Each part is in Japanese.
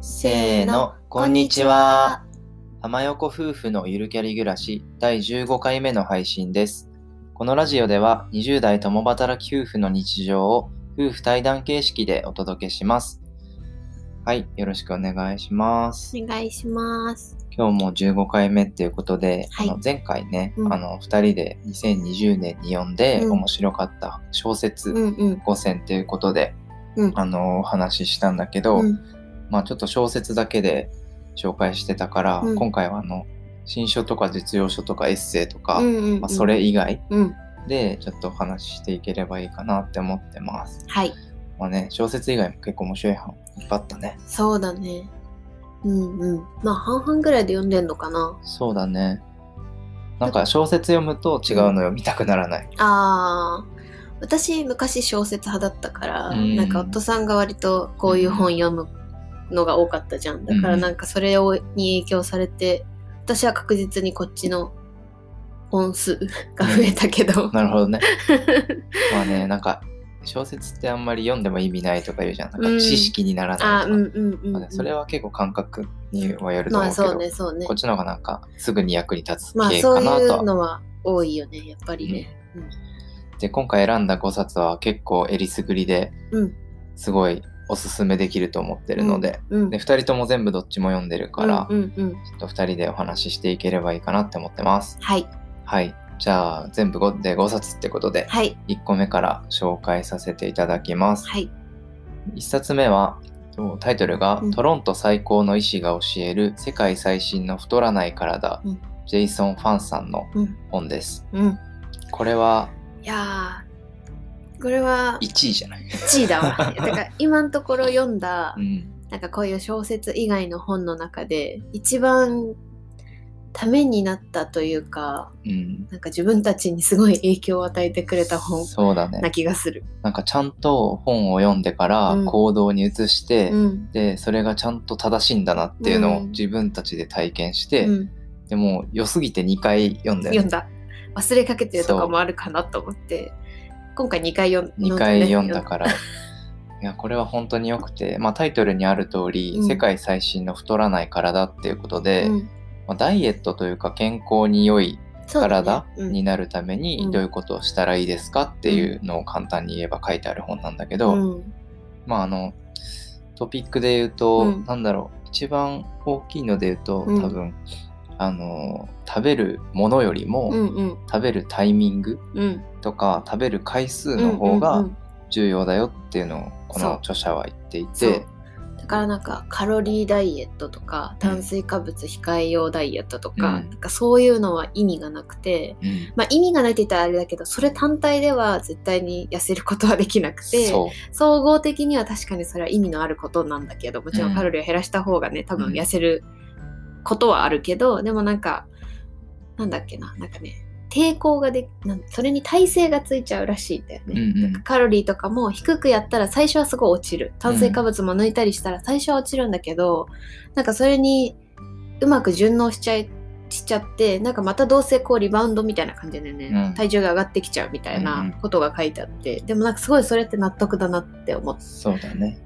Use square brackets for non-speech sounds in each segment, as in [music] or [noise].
せーの、こんにちは。浜横夫婦のゆるキャリ暮らし第15回目の配信です。このラジオでは20代共働き夫婦の日常を夫婦対談形式でお届けします。はい、よろしくお願いします。お願いします。今日も15回目っていうことで、はいあの前回ね、うんあの2人で2020年に読んでうん面白かった小説うんうん。5選っていうことで、うんあのお話ししたんだけど、うんまあちょっと小説だけで紹介してたから、うん今回はあの新書とか実用書とかエッセイとか、うんうんうんまあ、それ以外うん。でちょっとお話ししていければいいかなって思ってます。はい。まあね、小説以外も結構面白い本いっぱいあったね。そうだね。うんうん。まあ半々ぐらいで読んでんのかな。そうだね。なんか小説読むと違うの読みたくならない。あー。私昔小説派だったから、うんなんか夫さんが割とこういう本読むのが多かったじゃん。だからなんかそれをに影響されて、私は確実にこっちの本数 [laughs] が増えたけど。なるほどね。[laughs] まあね、なんか小説ってあんまり読んでも意味ないとか言うじゃん。なんかうん知識にならないとか。うんうんうん、それは結構感覚にはよるとまあ思うけど、そうねそうねこっちの方がなんかすぐに役に立つまあ系そういう。のは多いよねやっぱりねで今回選んだ5冊は結構えりすぐりでうん。すごいおすすめできると思ってるので,、うん。うん。で2人とも全部どっちも読んでるから、うんうんうん。ちょっと2人でお話ししていければいいかなって思ってます。はい。はい。じゃあ全部5で5冊ってことで、はい。1個目から紹介させていただきます。はい。1冊目はタイトルが、うん。トロント最高の医師が教える世界最新の太らない体、うん。ジェイソン・ファンさんのうん。本です。うん。これはいやーこれは1位じゃない、1位だわ。[laughs] だから今のところ読んだうん、なんかこういう小説以外の本の中で一番ためになったというかうん、なんか自分たちにすごい影響を与えてくれた本そうだねな気がする。なんかちゃんと本を読んでからうん。行動に移して、うん。でそれがちゃんと正しいんだなっていうのをうん自分たちで体験して、うん、でも良すぎて2回読んだよね。読んだ忘れかけてるとかもあるかなと思って今回2回読ん2回読んだから。いやこれは本当に良くて、まあ、タイトルにある通り、うん。世界最新の太らない体っていうことで、うん。まあ、ダイエットというか健康に良い体うん。になるためにうん。どういうことをしたらいいですかっていうのを簡単に言えば書いてある本なんだけど、うん。まああのトピックで言うと、うん。なんだろう一番大きいので言うとうん。多分、あの食べるものよりも、うんうん。食べるタイミングうん。とか食べる回数の方がうんうん。うん重要だよっていうのをこの著者は言っていて、だからなんかカロリーダイエットとか炭水化物控え用ダイエットとか,、うん。なんかそういうのは意味がなくて、うん。まあ、意味がないって言ったらあれだけどそれ単体では絶対に痩せることはできなくて総合的には確かにそれは意味のあることなんだけどもちろうんん。カロリーを減らした方がね多分うん。痩せることはあるけど、でもなんかなんだっけななんかね抵抗がでなんそれに耐性がついちゃうらしいんだよね、うんうん。カロリーとかも低くやったら最初はすごい落ちる。炭水化物も抜いたりしたら最初は落ちるんだけど、なんかそれにうまく順応しちゃいしちゃってなんかまたどうせこうリバウンドみたいな感じでね、うん。体重が上がってきちゃうみたいうんうなん。ことが書いてあって、でもなんかすごいそれって納得だなって思っ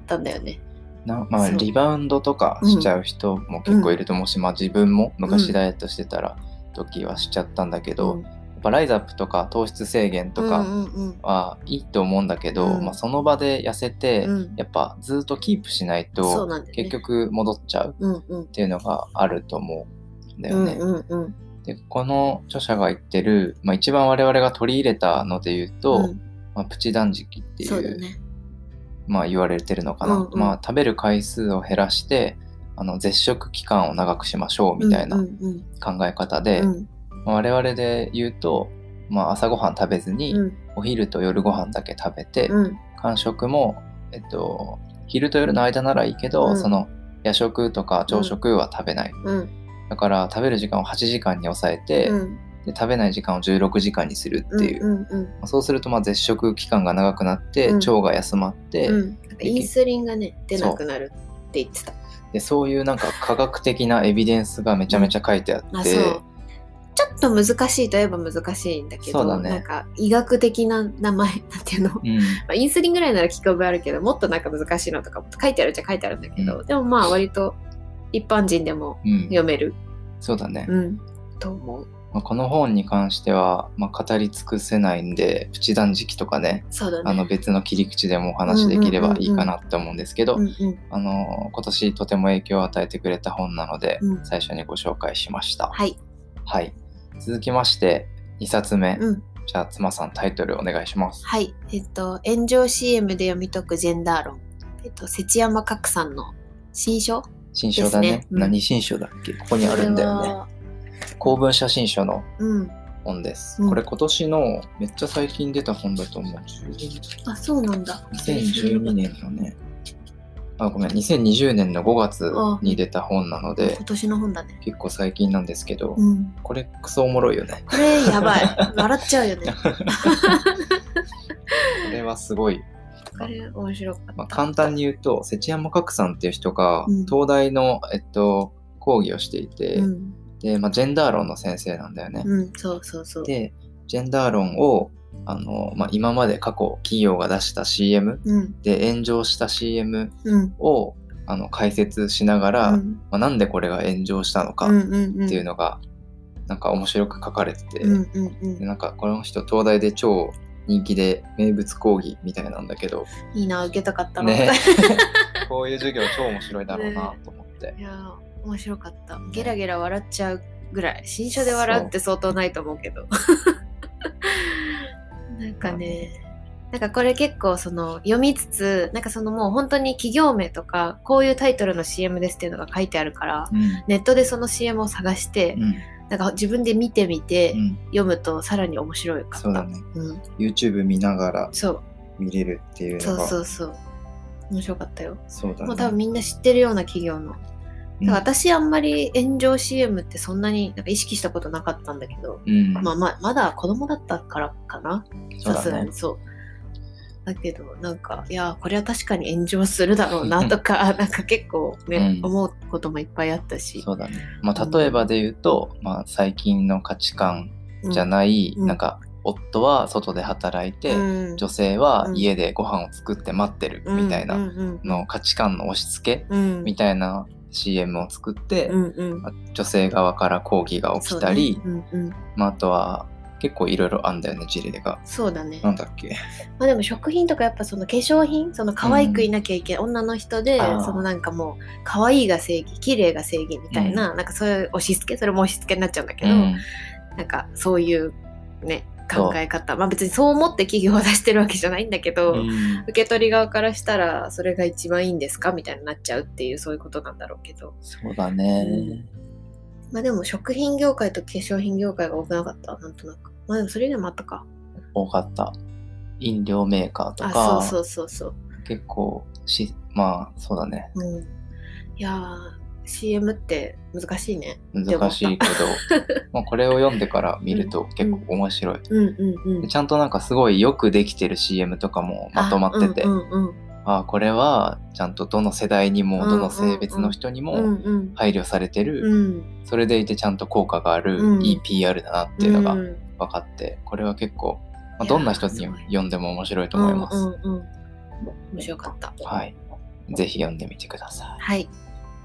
たんだよね。なまあリバウンドとかしちゃう人も結構いると思うし、まあ自分も昔ダイエットしてたら時はしちゃったんだけど、うん。やっぱライズアップとか糖質制限とかうんうんうん。はいいと思うんだけど、うん。まあ、その場で痩せて、うん。やっぱずっとキープしないと結局戻っちゃううんうん。っていうのがあると思うんだうんよね。うんうん。でこの著者が言ってる、まあ、一番我々が取り入れたので言うと、うん。まあ、プチ断食っていうそうだね。まあ、言われてるのかな、うんうん。まあ、食べる回数を減らしてあの絶食期間を長くしましょうみたいなうんうん考え方で、うん。まあ我々で言うと、まあ、朝ごはん食べずに、うん。お昼と夜ご飯だけ食べて、うん。間食も、えっと、昼と夜の間ならいいけど、うん。その夜食とか朝食は食べない、うん。だから食べる時間を8時間に抑えて、うんで食べない時間を16時間にするっていう、うんうんまあそうするとまあ絶食期間が長くなって、うん。腸が休まって、うん。インスリンがね出なくなるって言ってた。でそういうなんか科学的なエビデンスがめちゃめちゃ書いてあって、うちょっと難しいといえば難しいんだけど、ね。なんか医学的な名前なんていうの、まうん。[laughs] あ、インスリンぐらいなら聞く覚えあるけどもっとなんか難しいのとかも書いてあるっちゃ書いてあるんだけど、うでもまあ割と一般人でもうん。読める、そうだね。うん、と思うまあ、この本に関しては、まあ、語り尽くせないんで、プチ断食とかね、ねあの別の切り口でもお話しできればいいかなって思うんですけど、うんうんあの今年とても影響を与えてくれた本なので、うん最初にご紹介しました。はいはい。続きまして、2冊目。うんじゃあ、妻さんタイトルお願いします。はいえっと炎上 CM で読み解くジェンダー論えっと節山角さんの新書新書だね。ねうん何新書だっけ？ここにあるんだよね。公文写真書のうん本です。うんこれ今年のめっちゃ最近出た本だと思う。10あそうなんだ2012年のね。あ、ごめん。2020年の5月に出た本なので今、年の本だね結構最近なんですけど、うんこれクソおもろいよね。これやばい [laughs] 笑っちゃうよね [laughs] これはすごい。これ面白かった、まあ、簡単に言うと、瀬知山角さんっていう人がうん東大の、えっと、講義をしていて、うんで、まあ、ジェンダー論の先生なんだよね。うんそうそうそう。で、ジェンダー論をあの、まあ、今まで過去企業が出した CM うん。で炎上した CM うん。をあの解説しながら、うん。まあ、なんでこれが炎上したのかっていうのが、なんか面白く書かれてて、うんうんうん。でなんかこの人東大で超人気で名物講義みたいなんだけど、いいな受けたかったな、ね、[laughs] こういう授業超面白いだろうなと思って。いやー面白かった。ゲラゲラ笑っちゃうぐらい。新書で笑うって相当ないと思うけど。[laughs] なんかね。なんかこれ結構その読みつつなんかそのもう本当に企業名とかこういうタイトルの CM ですっていうのが書いてあるからうん。ネットでその CM を探して、うん。なんか自分で見てみて、うん、読むとさらに面白いかった。そうだね。うん、YouTube 見ながら見れるっていうそうのがそうそう面白かったよ。そうだね。もう多分みんな知ってるような企業の。うん私あんまり炎上 CM ってそんなになんか意識したことなかったんだけど、うん、まあまあまだ子供だったからかな？さすがに。そう。だけどなんかいやこれは確かに炎上するだろうなとか [laughs] なんか結構ね、うん。思うこともいっぱいあったし。そうだね。まあ、例えばで言うと、まあ、最近の価値観じゃいない、うん。なんか、夫は外で働いて、うん。女性は家でご飯を作って待ってるみたいなうん。の価値観の押し付けうん。みたいな CM を作って、うんうん。まあ女性側から抗議が起きたり、ね。うんうん。まあ、あとは結構いろいろあんだよね事例が。そうだね。なんだっけ？まあでも食品とかやっぱその化粧品その可愛くいなきゃいけない、女の人でそのなんかもう可愛いが正義綺麗が正義みたいな、なんかそういう押し付けそれも押し付けになっちゃうんだけど、うん。なんかそういうね考え方。まあ別にそう思って企業を出してるわけじゃないんだけど、うん。受け取り側からしたらそれが一番いいんですかみたいになっちゃうっていうそういうことなんだろうけど。そうだね。まあでも食品業界と化粧品業界が多くなかった？なんとなく。まあでもそれでもあったか。多かった。飲料メーカーとあか、そうそうそうそう。結構し、まあそうだね。うん。いやー CM って難しいね。難しいけど、[laughs] まあこれを読んでから見ると結構面白い。ちゃんとなんかすごいよくできてる CM とかもまとまってて、あ,、あうんうんうん。これはちゃんとどの世代にもうんどの性別の人にうんもうん。配慮されてる、うん。それでいてちゃんと効果がある、うん。いい PR だなっていうのがうん。分かって、これは結構、まあ、どんな人に読んでも面白いと思います。うんうんうん。面白かった。はい。ぜひ読んでみてください。はい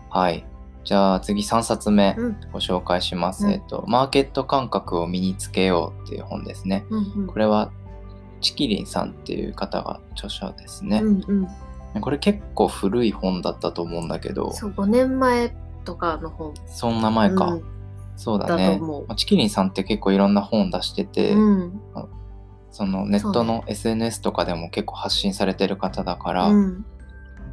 はい。じゃあ次3冊目うん。ご紹介します。うん。えっと、マーケット感覚を身につけようっていう本ですね。うんうん。これはチキリンさんっていう方が著者ですね。うんうん。これ結構古い本だったと思うんだけど、そう5年前とかの本。そんな前か。うん。そうだね。だチキリンさんって結構いろんな本出してて、うん。そのネットの SNS とかでも結構発信されてる方だから、うん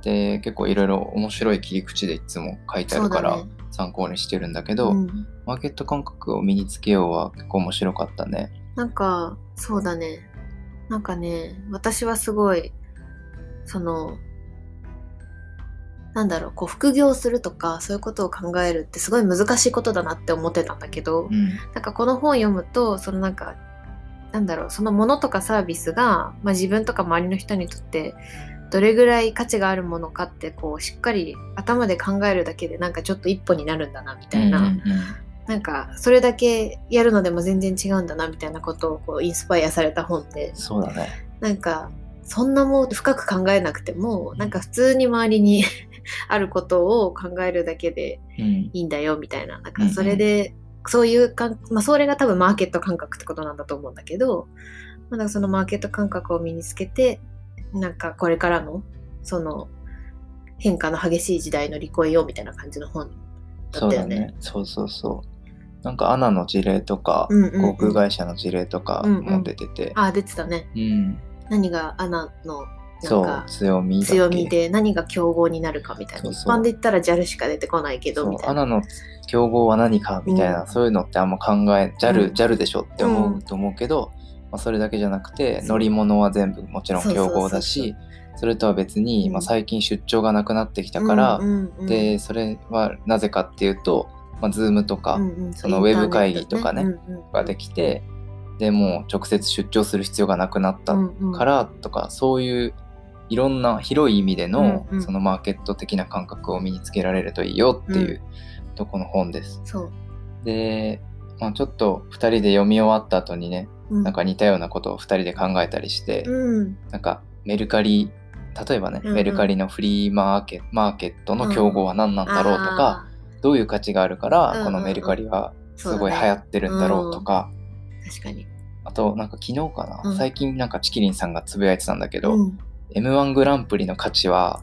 で結構いろいろ面白い切り口でいつも書いてあるから参考にしてるんだけど、うん。マーケット感覚を身につけようは結構面白かったね。なんかそうだね。なんかね私はすごいそのなんだろうこう副業するとかそういうことを考えるってすごい難しいことだなって思ってたんだけど、うん。なんかこの本読むとそのなんかなんだろうそのものとかサービスが、まあ、自分とか周りの人にとってどれぐらい価値があるものかってこうしっかり頭で考えるだけでなんかちょっと一歩になるんだなみたいな、うんうんなんかそれだけやるのでも全然違うんだなみたいなことをこうインスパイアされた本で。そうだね。なんかそんなもう深く考えなくてもなんか普通に周りに [laughs] あることを考えるだけでうん。いいんだよみたいな。なんかそれで、そういうかん、まあ、それが多分マーケット感覚ってことなんだと思うんだけど、まあ、なんかそのマーケット感覚を身につけてなんかこれからのその変化の激しい時代乗り越えようみたいな感じの本だったよね。そうだね。そうそうそう。なんかアナの事例とか、うんうんうん航空会社の事例とかうんうんも出てて、あ出てたね。うん。何がアナのなんそうか、強み強みで何が競合になるかみたいな一般で言ったら JAL しか出てこないけどみたいな。アナの競合は何かみたいな、うんそういうのってあんま考え JAL,、うん JAL でしょって思ううんと思うけど、まあ、それだけじゃなくて乗り物は全部もちろん競合だしそれとは別に、うん。まあ、最近出張がなくなってきたから、うんうんうん。でそれはなぜかっていうと、まあ、Zoom とかうんうんそのウェブ会議とかねインターネットうんうん。ができて、でもう直接出張する必要がなくなったうんうん。からとか、そういういろんな広い意味での、うんうん。そのマーケット的な感覚を身につけられるといいよっていうとこの本です。で、まあ、ちょっと2人で読み終わった後にねうんなんか似たようなことを2人で考えたりして、うん。なんかメルカリ例えばね、うんうん。メルカリのフリーマーケマーケットの競合は何なんだろうとか、どういう価値があるから、うんうんうん。このメルカリはすごい流行ってるんだろうとか、ー確かに。あとなんか昨日かな、うん。最近なんかチキリンさんがつぶやいてたんだけど、うん、M1 グランプリの価値は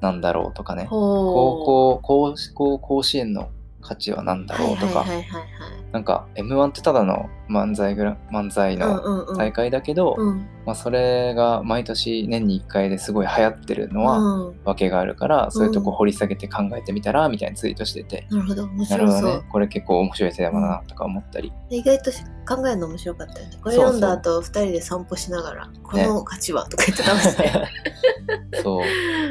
何だろうとかね。高校甲子園の価値は何だろうとか、なんか M1 ってただの漫才グラ漫才はい。のうんうん大会だけど、うんまあ、それが毎年年に1回ですごい流行ってるのはうん。訳があるから、そういうとこ掘り下げて考えてみたらみたいなツイートしてて、なるほど。面白そう。ほどね、これ結構面白いテーマだなとか思ったり、で意外とし考えるの面白かったよね。これ読んだ後二人で散歩しながらこの価値はとか言ってたましてそう。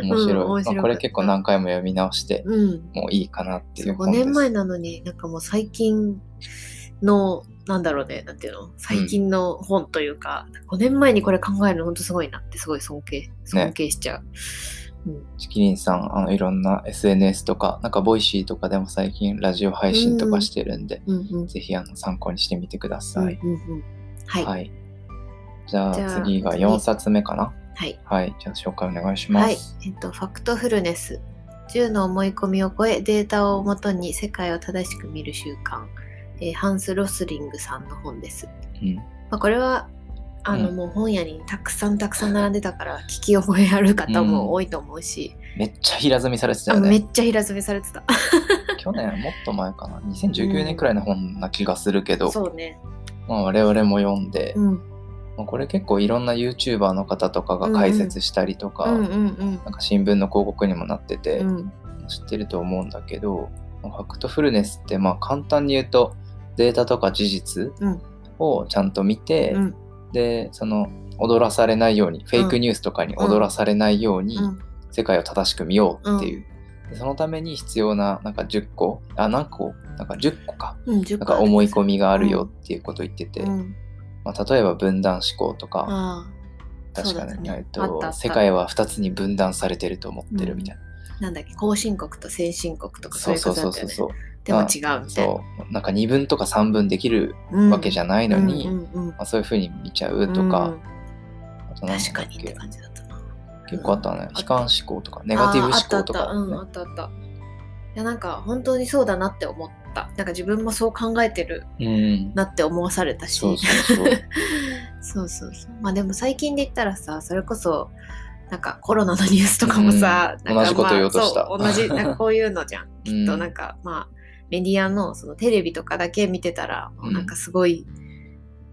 面白い、うん面白まあ、これ結構何回も読み直してうん。もういいかなっていそう5う本です。年前なのになんかもう最近のなんだろうねなんていうの？最近の本というか、5年前にこれ考えるの本当すごいなってすごい尊敬尊敬しちゃう、ちきりんさんあのいろんな SNS とかなんか Voicy とかでも最近ラジオ配信とかしてるんで、うん、うん。うんぜひあの参考にしてみてください、うんうんうん。はい、はい。じゃあ次が次4冊目かな？はい。はい。じゃあ紹介お願いします、はい、えっと、ファクトフルネス。10の思い込みを超え、データをもとに世界を正しく見る習慣。えーハンス・ロスリングさんの本です。うんまあ、これは、あの、うんもう本屋にたくさんたくさん並んでたから、聞き覚えある方も多いと思うし、めっちゃ平積みされてたあよねめっちゃ平積みされてた。[laughs] 去年もっと前かな2019年くらいの本な気がするけど、そうね。まあ、我々も読んで、うん。まあ、これ結構いろんな YouTuber の方とかが解説したりとか、うんうんうんなんか新聞の広告にもなってて、うん。知ってると思うんだけどファクトフルネスってまあ簡単に言うとデータとか事実うん。をちゃんと見て、うん。でその踊らされないようにフェイクニュースとかに踊らされないようにうん。世界を正しく見ようっていう、でそのために必要ななんか10個あ何個？なんか10個か。うん。10なんか思い込みがあるうんよっていうことを言ってて、うん。まあ、例えば分断思考とか。確かに、ね。えっと世界は2つに分断されてると思ってるみたいな、なんだっけ、後進国と先進国とかそうそういそうそうそうことだったよねでも違うみたいな。そうなんか2分とか3分できるうん。わけじゃないのに、まあ、そういうふうに見ちゃうとか、うん。あと感じだったな。結構あったね。うん。悲観思考とかネガティブ思考とか、あったあった。いや、なんか本当にそうだなって思った。なんか自分もそう考えてるうん。なって思わされたし。そうそうそう。[laughs] まあでも最近で言ったらさ、それこそ、なんかコロナのニュースとかもさ、同じこと言おうとした。同じ、なんかこういうのじゃん。[laughs] きっとうんなんか、まあ、メディアのそのテレビとかだけ見てたら、なんかすごい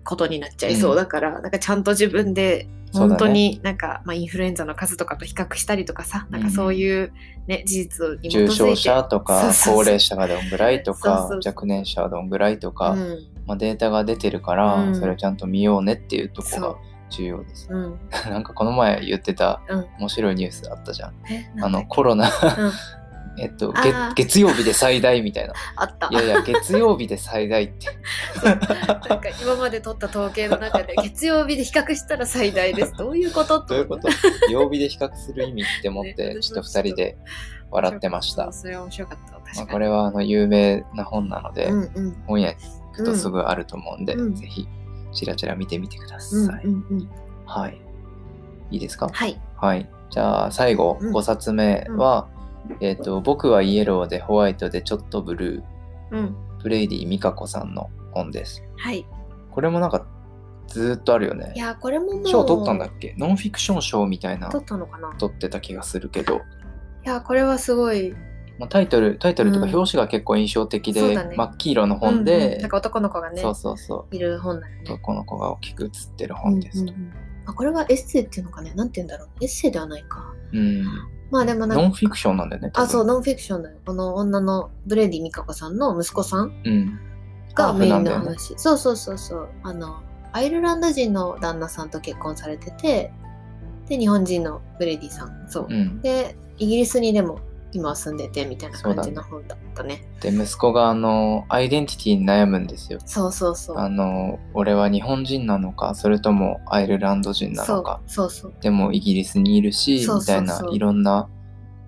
ことになっちゃいそう。だから、なんかちゃんと自分で本当になんか、まあ、インフルエンザの数とかと比較したりとかさ、なんかそういう、ね、事実に基づいて。重症者とか高齢者がどんぐらいとか若年者はどんぐらいとか、うん。まあ、データが出てるから、うん。それをちゃんと見ようねっていうとこそう。が重要です。うん。[laughs] なんかこの前言ってたうん。面白いニュースあったじゃん。えあのコロナうん [laughs] えっと、月月曜日で最大みたいな。[laughs] あった。いやいや、月曜日で最大って。[laughs] なんか今まで取った統計の中で [laughs] 月曜日で比較したら最大です。どういうことどういうこと？曜日で比較する意味って思って、ねちょっと2人で笑ってました。それは面白かった確かに、まあ、これはあの有名な本なので、うんうん。本屋に行くとすぐあると思うんで、うんぜひちらちら見てみてください。うんうんうん。はい。いいですか？はい。はい。じゃあ最後、うん。5冊目は、えっ、と、僕はイエローでホワイトでちょっとブルー、うん。ブレイディみかこさんの本です。はい。これもなんかずーっとあるよね。い。やこれももう賞取ったんだっけ？ノンフィクション賞みたいな。取ったのかな？い取ってた気がするけど、やこれはすごい。まあ、タイトルタイトルとかうん。表紙が結構印象的で、そうだね。真っ黄色の本うんうん。で、なんか男の子がねそうそうそう。いる本だよね。男の子が大きく写ってる本ですと。うんうんうん。あこれはエッセイっていうのかね？なんて言うんだろう。エッセイではないか。うんまあでもなんかノンフィクションなんだよね。あそうノンフィクションだよ。この女のブレイディみかこさんの息子さんうん。がメインのハーフなんね話、そうそうそうそう。あのアイルランド人の旦那さんと結婚されててで日本人のブレイディさん。そう、うん、でイギリスにでも今は住んでてみたいな感じの本だったね。で息子があのアイデンティティに悩むんですよ。そうそうそう。あの俺は日本人なのかそれともアイルランド人なのか。そうそうでもイギリスにいるしみたいないろんな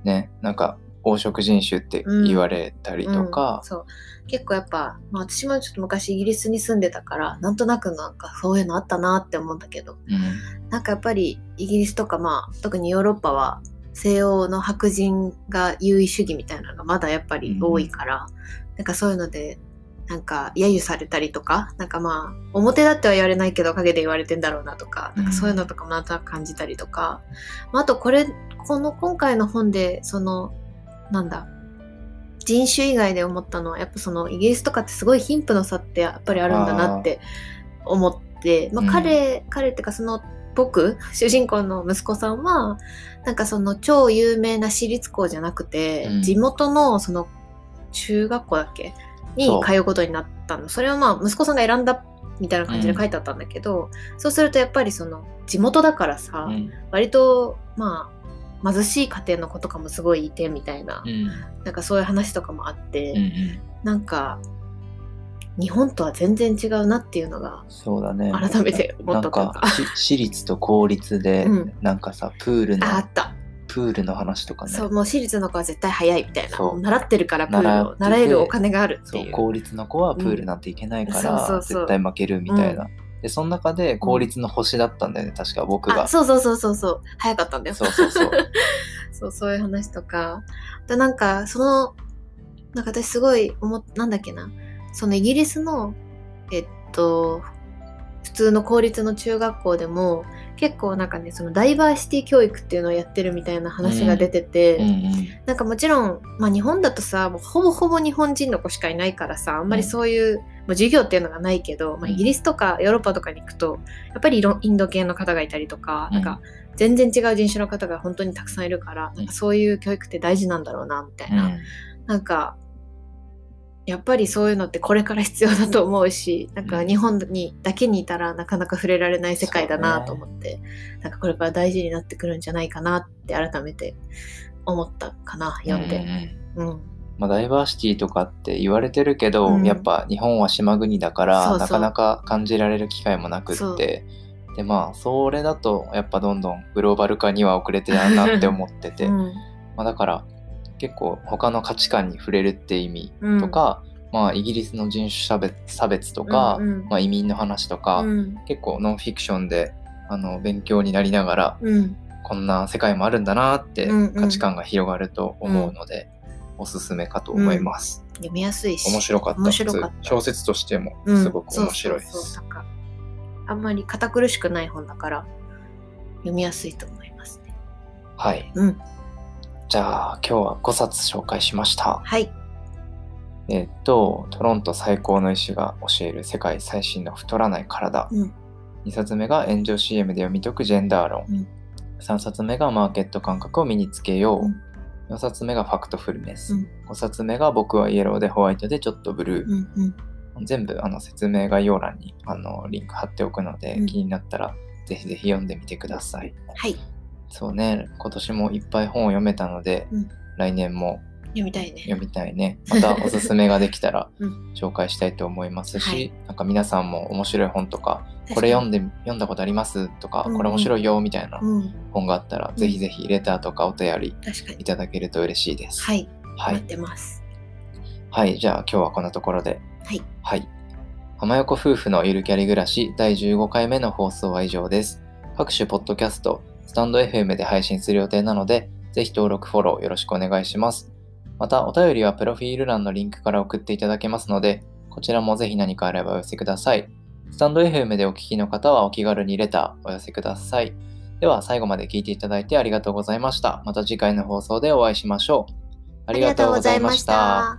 ねなんか黄色人種って言われたりとか。うん、そう。結構やっぱ、まあ、私もちょっと昔イギリスに住んでたからなんとなくなんかそういうのあったなって思うんだけど。うん。なんかやっぱりイギリスとかまあ特にヨーロッパは西欧の白人が優位主義みたいなのがまだやっぱり多いから、なんかそういうのでなんか揶揄されたりとかなんかまあ表だっては言われないけど陰で言われてんだろうなとかなんかそういうのとかもなんとなく感じたりとか、まあ、あとこれこの今回の本でそのなんだ人種以外で思ったのはやっぱそのイギリスとかってすごい貧富の差ってやっぱりあるんだなって思ってまあ、うん。彼、彼っていうかその僕主人公の息子さんはなんかその超有名な私立校じゃなくて、うん。地元のその中学校だっけ？に通うことになったの。それはまあ息子さんが選んだみたいな感じで書いてあったんだけど、そうするとやっぱりその地元だからさ、うん。割とまあ貧しい家庭の子とかもすごいいてみたいな、うん。なんかそういう話とかもあって、うんうん。なんか日本とは全然違うなっていうのがそうだね。改めて思ったか。[laughs] 私立と公立で、うん。なんかさプールのああった。プールの話とかね。そうもう私立の子は絶対早いみたいな。習ってるからプールを習えるお金があるっていう。公立の子はプールなんて行けないから、絶対負けるみたいな、でその中で公立の星だったんだよね確か僕が。あそうそうそうそうそう。早かったんだよ。そうそうそう。[laughs] そうそういう話とか。あとなんかそのなんか私すごい思っなんだっけなそのイギリスのえっと普通の公立の中学校でも結構なんかねそのダイバーシティ教育っていうのをやってるみたいな話が出てて、うんうん。なんかもちろん、まあ、日本だとさもうほぼほぼ日本人の子しかいないからさあんまりそういう、まあ、授業っていうのがないけど、まあ、うん。イギリスとかヨーロッパとかに行くとやっぱりインド系の方がいたりとか,、うん。なんか全然違う人種の方が本当にたくさんいるから、ん。なんかそういう教育って大事なんだろうなみたいな、うん。なんかやっぱりそういうのってこれから必要だと思うしなんか日本にだけにいたらなかなか触れられない世界だなと思って、なんかこれから大事になってくるんじゃないかなって改めて思ったかな読んで。うんうんうん。まあ、ダイバーシティとかって言われてるけど、うん。やっぱ日本は島国だからなかなか感じられる機会もなくって。でまあそれだとやっぱどんどんグローバル化には遅れてやんなって思ってて、うん。まあ、だから結構他の価値観に触れるって意味とか、まあイギリスの人種差別差別とか、うんうん。まあ、移民の話とか、うん。結構ノンフィクションであの勉強になりながらうん。こんな世界もあるんだなってうんうん。価値観が広がると思うので、おすすめかと思います。読みやすいし面白かった。小説としてもうん。すごく面白いです。あんまり堅苦しくない本だから読みやすいと思いますね。はい。うんじゃあ今日は5冊紹介しました。はいえっと、トロント最高の医師が教える世界最新の太らない体。うん2冊目が炎上 CM で読み解くジェンダー論。うん3冊目がマーケット感覚を身につけよう。うん4冊目がファクトフルネス。うん5冊目が僕はイエローでホワイトでちょっとブルー。うんうん全部あの説明概要欄にあのリンク貼っておくので、うん気になったらぜひぜひ読んでみてください。はいそうね、今年もいっぱい本を読めたので、うん来年も読みたいね。読みたいね。また [laughs] おすすめができたらうん紹介したいと思いますし、はいなんか皆さんも面白い本とか、これ読んで読んだことありますとか、うんうんこれ面白いよみたいなうん、本があったら、ぜひぜひレターとかお便り。いただけると嬉しいです。はい、はい。待ってます。はい。じゃあ今日はこんなところで。はい。はい。浜横夫婦のゆるキャリ暮らし第15回目の放送は以上です。各種ポッドキャスト、ススタンド FM で配信する予定なので、ぜひ登録フォローよろしくお願いします。また、お便りはプロフィール欄のリンクから送っていただけますので、こちらもぜひ何かあればお寄せください。スタンド FM でお聞きの方はお気軽にレターお寄せください。では、最後まで聞いていただいてありがとうございました。また次回の放送でお会いしましょう。ありがとうございまし。た。